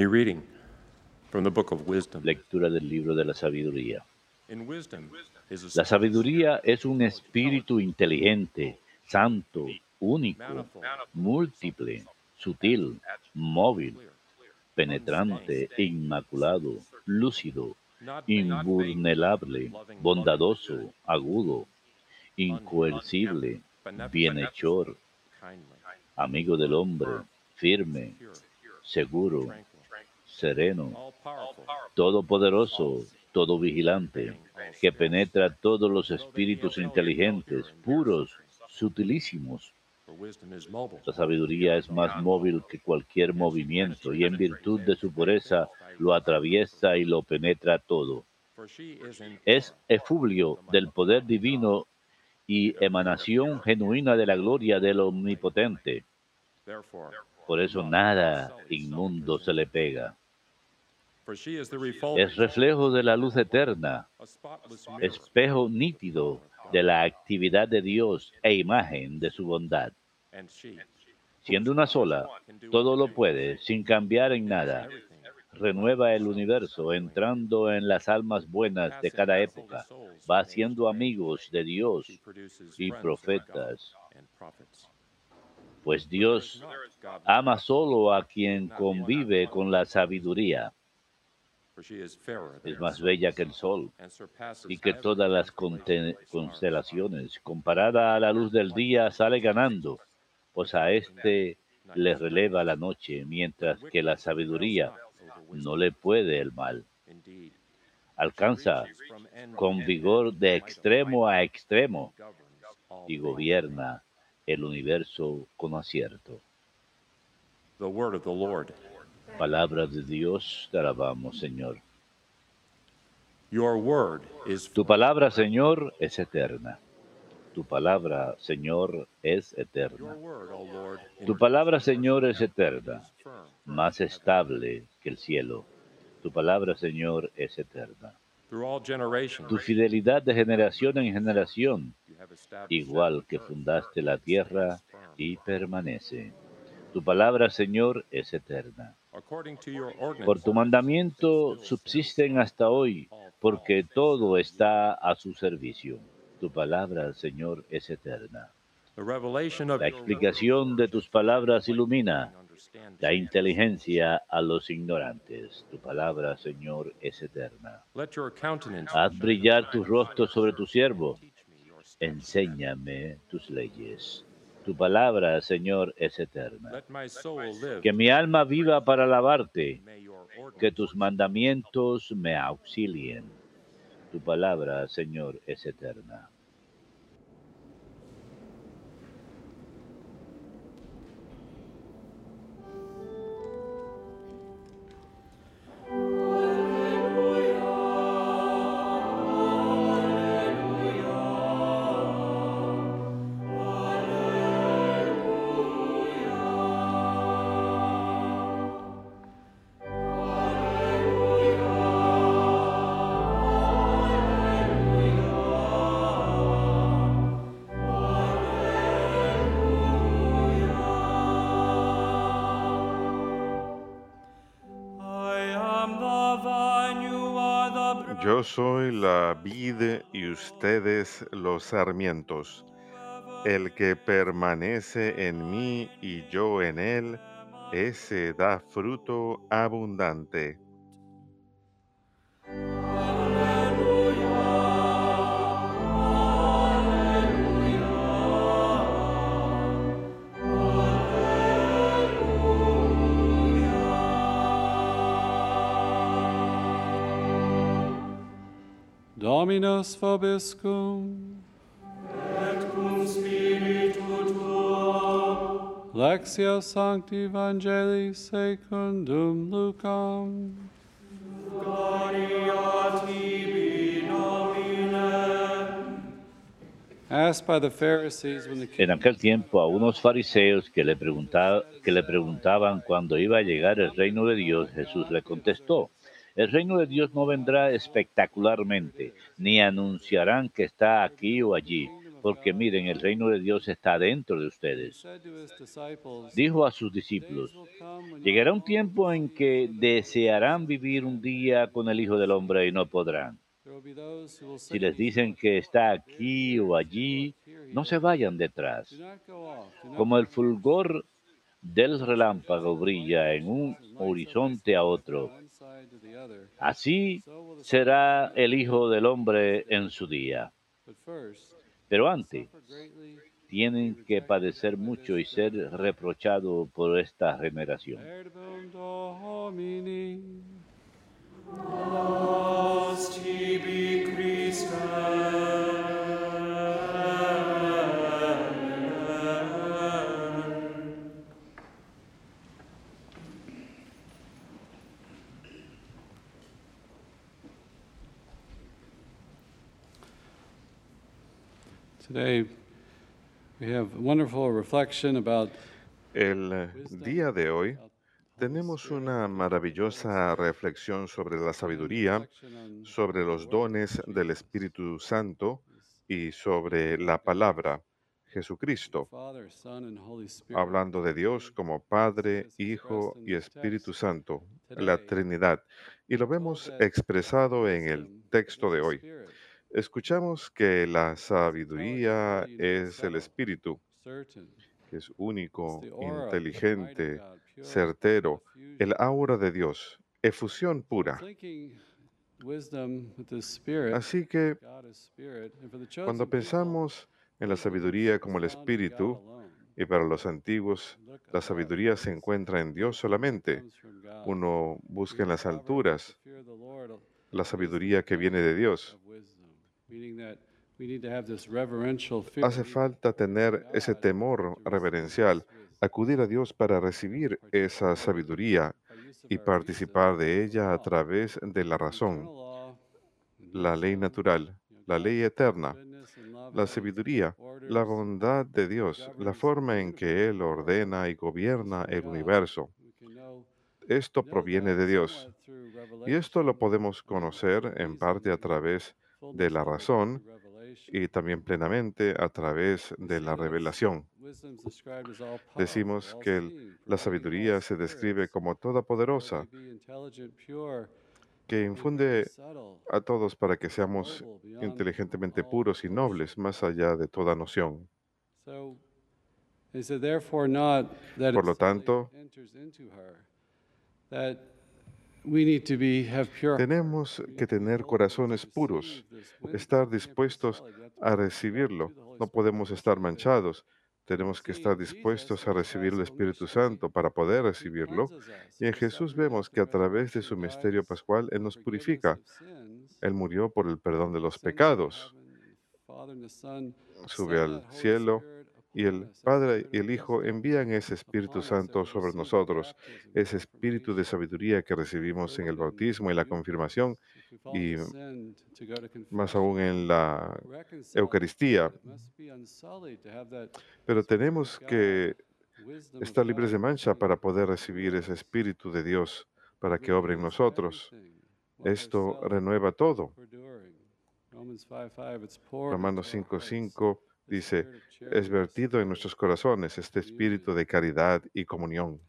A reading from the book of wisdom. Lectura del libro de la sabiduría. La sabiduría es un espíritu inteligente, santo, único, múltiple, sutil, móvil, penetrante, inmaculado, lúcido, invulnerable, bondadoso, agudo, incoercible, bienhechor, amigo del hombre, firme, seguro, sereno, todopoderoso, todo vigilante, que penetra todos los espíritus inteligentes, puros, sutilísimos. La sabiduría es más móvil que cualquier movimiento y en virtud de su pureza lo atraviesa y lo penetra todo. Es efluvio del poder divino y emanación genuina de la gloria del Omnipotente. Por eso nada inmundo se le pega. For she is the refold, Es reflejo de la luz eterna, espejo nítido de la actividad de Dios e imagen de su bondad. Siendo una sola, todo lo puede, sin cambiar en nada. Renueva el universo, entrando en las almas buenas de cada época. Va haciendo amigos de Dios y profetas, pues Dios ama solo a quien convive con la sabiduría. Es más bella que el sol y que todas las constelaciones. Comparada a la luz del día, sale ganando, pues a este le releva la noche, mientras que la sabiduría no le puede el mal. Alcanza con vigor de extremo a extremo y gobierna el universo con acierto. The word of the Lord. Palabra de Dios, te alabamos, Señor. Your word is Tu palabra, Señor, es eterna. Tu palabra, Señor, es eterna. Tu palabra, Señor, es eterna, más estable que el cielo. Tu palabra, Señor, es eterna. Tu fidelidad de generación en generación, igual que fundaste la tierra y permanece. Tu palabra, Señor, es eterna. Por tu mandamiento subsisten hasta hoy, porque todo está a su servicio. Tu palabra, Señor, es eterna. La explicación de tus palabras ilumina la inteligencia a los ignorantes. Tu palabra, Señor, es eterna. Haz brillar tu rostro sobre tu siervo. Enséñame tus leyes. Tu palabra, Señor, es eterna. Que mi alma viva para alabarte. Que tus mandamientos me auxilien. Tu palabra, Señor, es eterna. Yo soy la vid y ustedes los sarmientos. El que permanece en mí y yo en él, ese da fruto abundante. Dominus vobiscum. Et cum spiritu tuo. Lectio Sancti Evangelii secundum Lucam. Gloria tibi nomine. Asked by the Pharisees when the En king aquel tiempo a unos fariseos que le, preguntaba- que le preguntaban cuándo iba a llegar el reino de Dios, Jesús le contestó, el reino de Dios no vendrá espectacularmente, ni anunciarán que está aquí o allí, porque miren, el reino de Dios está dentro de ustedes. Dijo a sus discípulos, llegará un tiempo en que desearán vivir un día con el Hijo del Hombre y no podrán. Si les dicen que está aquí o allí, no se vayan detrás. Como el fulgor del relámpago brilla en un horizonte a otro, así será el Hijo del Hombre en su día. Pero antes, tienen que padecer mucho y ser reprochados por esta generación. Today, we have wonderful reflection about El eh, día de hoy tenemos una maravillosa reflexión sobre la sabiduría, sobre los dones del Espíritu Santo y sobre la palabra, Jesucristo, hablando de Dios como Padre, Hijo y Espíritu Santo, la Trinidad. Y lo vemos expresado en el texto de hoy. Escuchamos que la sabiduría es el Espíritu, que es único, inteligente, certero, el aura de Dios, efusión pura. Así que cuando pensamos en la sabiduría como el Espíritu, y para los antiguos, la sabiduría se encuentra en Dios solamente. Uno busca en las alturas la sabiduría que viene de Dios. Hace falta tener ese temor reverencial, acudir a Dios para recibir esa sabiduría y participar de ella a través de la razón, la ley natural, la ley eterna, la sabiduría, la bondad de Dios, la forma en que Él ordena y gobierna el universo. Esto proviene de Dios. Y esto lo podemos conocer en parte a través de la razón y también plenamente a través de la revelación. Decimos que el- la sabiduría se describe como todopoderosa, que infunde a todos para que seamos inteligentemente puros y nobles más allá de toda noción. Por lo tanto, Tenemos que tener corazones puros, estar dispuestos a recibirlo. No podemos estar manchados. Tenemos que estar dispuestos a recibir el Espíritu Santo para poder recibirlo. Y en Jesús vemos que a través de su misterio pascual Él nos purifica. Él murió por el perdón de los pecados. Sube al cielo y el Padre y el Hijo envían ese Espíritu Santo sobre nosotros, ese espíritu de sabiduría que recibimos en el bautismo y la confirmación y más aún en la Eucaristía. Pero tenemos que estar libres de mancha para poder recibir ese Espíritu de Dios para que obre en nosotros. Esto renueva todo. Romanos 5:5 dice, es vertido en nuestros corazones este espíritu de caridad y comunión.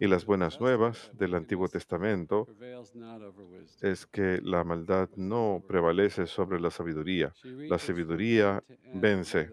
Y las buenas nuevas del Antiguo Testamento es que la maldad no prevalece sobre la sabiduría. La sabiduría vence.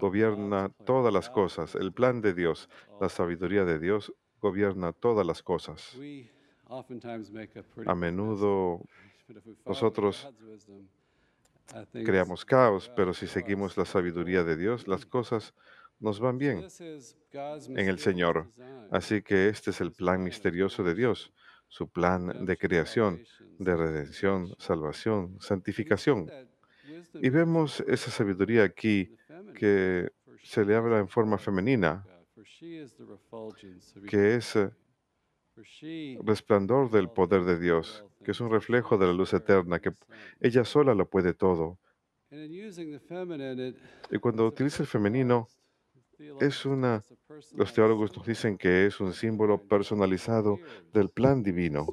Gobierna todas las cosas. El plan de Dios, la sabiduría de Dios gobierna todas las cosas. A menudo nosotros creamos caos, pero si seguimos la sabiduría de Dios, las cosas nos van bien en el Señor. Así que este es el plan misterioso de Dios, su plan de creación, de redención, salvación, santificación. Y vemos esa sabiduría aquí que se le habla en forma femenina, que es eh, resplandor del poder de Dios, que es un reflejo de la luz eterna, que ella sola lo puede todo. Y cuando utiliza el femenino, es una, los teólogos nos dicen que es un símbolo personalizado del plan divino.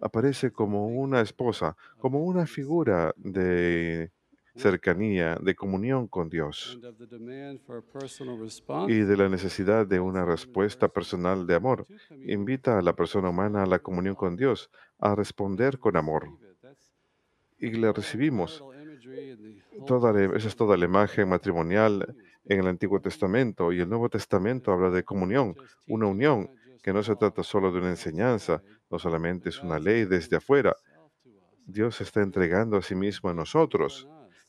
aparece como una esposa, como una figura de cercanía, de comunión con Dios. Y de la necesidad de una respuesta personal de amor. Invita a la persona humana a la comunión con Dios, a responder con amor. Y le recibimos. Toda la- esa es toda la imagen matrimonial en el Antiguo Testamento. Y el Nuevo Testamento habla de comunión, una unión que no se trata solo de una enseñanza, no solamente es una ley desde afuera. Dios está entregando a sí mismo a nosotros,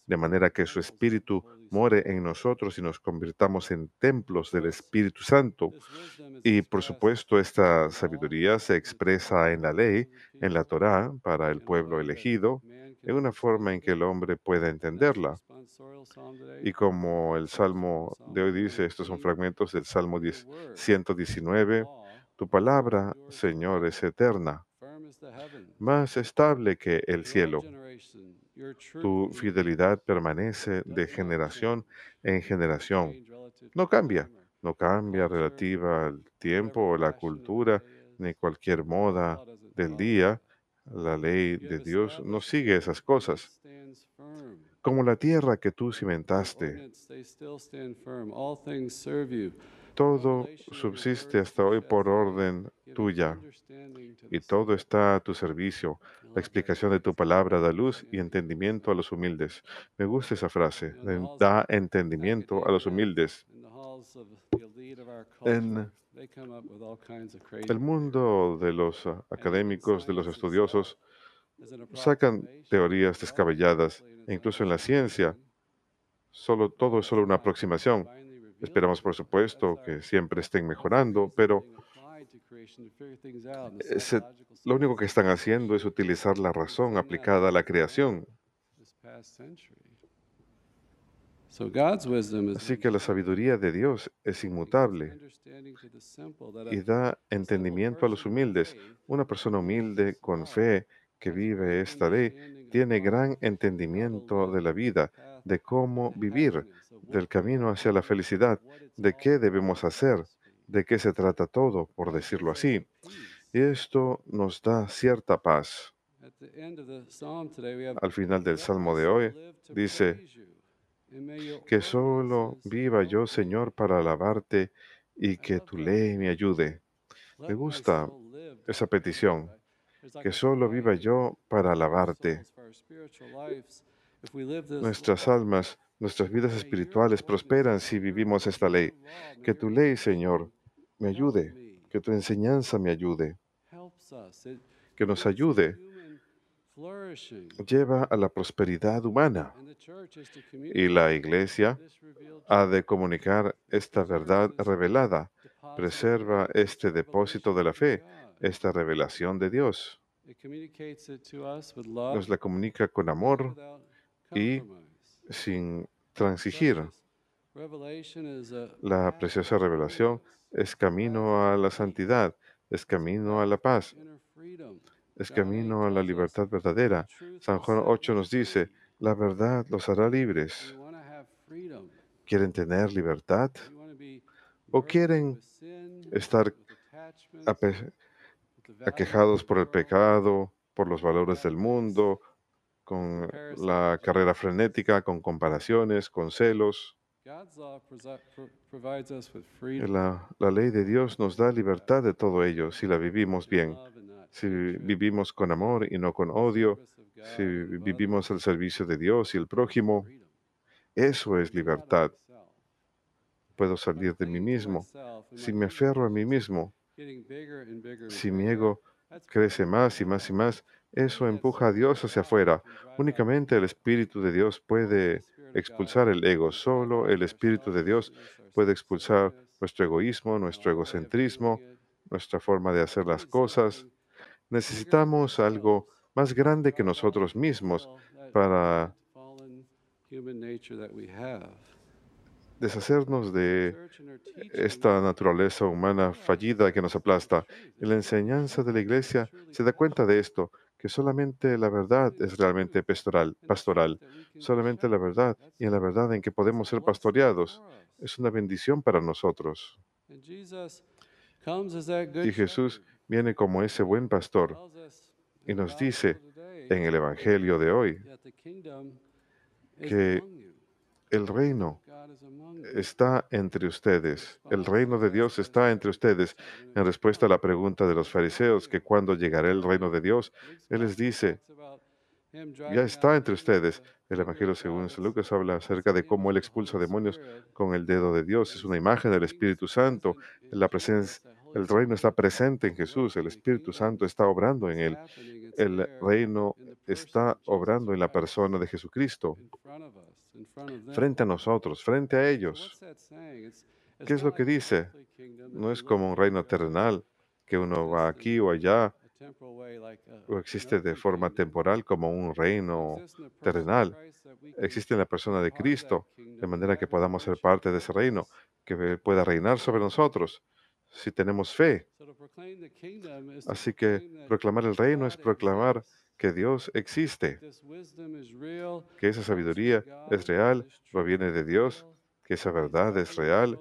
de manera que su Espíritu more en nosotros y nos convirtamos en templos del Espíritu Santo. Y por supuesto, esta sabiduría se expresa en la ley, en la Torá, para el pueblo elegido, en una forma en que el hombre pueda entenderla. Y como el Salmo de hoy dice, estos son fragmentos del Salmo 10 119, tu palabra, Señor, es eterna, más estable que el cielo. Tu fidelidad permanece de generación en generación. No cambia, no cambia relativa al tiempo o la cultura, ni cualquier moda del día. La ley de Dios no sigue esas cosas. Como la tierra que tú cimentaste, todo subsiste hasta hoy por orden tuya y todo está a tu servicio. La explicación de tu palabra da luz y entendimiento a los humildes. Me gusta esa frase, da entendimiento a los humildes. En el mundo de los académicos, de los estudiosos, sacan teorías descabelladas e incluso en la ciencia, solo, todo es solo una aproximación. Esperamos, por supuesto, que siempre estén mejorando, pero lo único que están haciendo es utilizar la razón aplicada a la creación. Así que la sabiduría de Dios es inmutable y da entendimiento a los humildes. Una persona humilde con fe que vive esta ley tiene gran entendimiento de la vida, de cómo vivir, del camino hacia la felicidad, de qué debemos hacer, de qué se trata todo, por decirlo así. Y esto nos da cierta paz. Al final del Salmo de hoy dice, que solo viva yo, Señor, para alabarte y que tu ley me ayude. Me gusta esa petición, que solo viva yo para alabarte. Nuestras almas, nuestras vidas espirituales prosperan si vivimos esta ley. Que tu ley, Señor, me ayude, que tu enseñanza me ayude, que nos ayude, lleva a la prosperidad humana. Y la iglesia ha de comunicar esta verdad revelada, preserva este depósito de la fe, esta revelación de Dios. Nos la comunica con amor y sin transigir. La preciosa revelación es camino a la santidad, es camino a la paz, es camino a la libertad verdadera. San Juan 8 nos dice, la verdad los hará libres. ¿Quieren tener libertad? ¿O quieren estar aquejados por el pecado, por los valores del mundo, con la carrera frenética, con comparaciones, con celos? La, la ley de Dios nos da libertad de todo ello si la vivimos bien, si vivimos con amor y no con odio, si vivimos al servicio de Dios y el prójimo. Eso es libertad. Puedo salir de mí mismo. Si me aferro a mí mismo, si mi ego crece más y más y más, eso empuja a Dios hacia afuera. Únicamente el Espíritu de Dios puede expulsar el ego. Solo el Espíritu de Dios puede expulsar nuestro egoísmo, nuestro egocentrismo, nuestra forma de hacer las cosas. Necesitamos algo más grande que nosotros mismos para deshacernos de esta naturaleza humana fallida que nos aplasta. La enseñanza de la iglesia se da cuenta de esto, que solamente la verdad es realmente pastoral, pastoral, solamente la verdad y en la verdad en que podemos ser pastoreados. Es una bendición para nosotros. Y Jesús viene como ese buen pastor Y nos dice en el Evangelio de hoy que el reino está entre ustedes. El reino de Dios está entre ustedes. En respuesta a la pregunta de los fariseos, que cuando llegará el reino de Dios, Él les dice, ya está entre ustedes. El Evangelio según San Lucas habla acerca de cómo Él expulsa demonios con el dedo de Dios. Es una imagen del Espíritu Santo. La presencia, el reino está presente en Jesús. El Espíritu Santo está obrando en Él. El reino está obrando en la persona de Jesucristo, frente a nosotros, frente a ellos. ¿Qué es lo que dice? No es como un reino terrenal, que uno va aquí o allá, o existe de forma temporal como un reino terrenal. Existe en la persona de Cristo, de manera que podamos ser parte de ese reino, que pueda reinar sobre nosotros si tenemos fe. Así que proclamar el reino es proclamar que Dios existe, que esa sabiduría es real, proviene de Dios, que esa verdad es real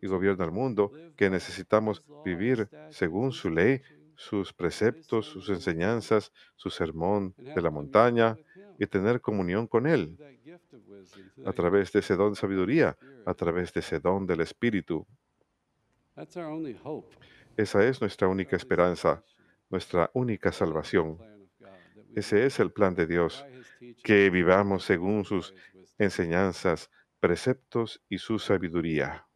y gobierna el mundo, que necesitamos vivir según su ley, sus preceptos, sus enseñanzas, su sermón de la montaña y tener comunión con Él a través de ese don de sabiduría, a través de ese don del Espíritu. Esa es nuestra única esperanza, nuestra única salvación. Ese es el plan de Dios, que vivamos según sus enseñanzas, preceptos y su sabiduría.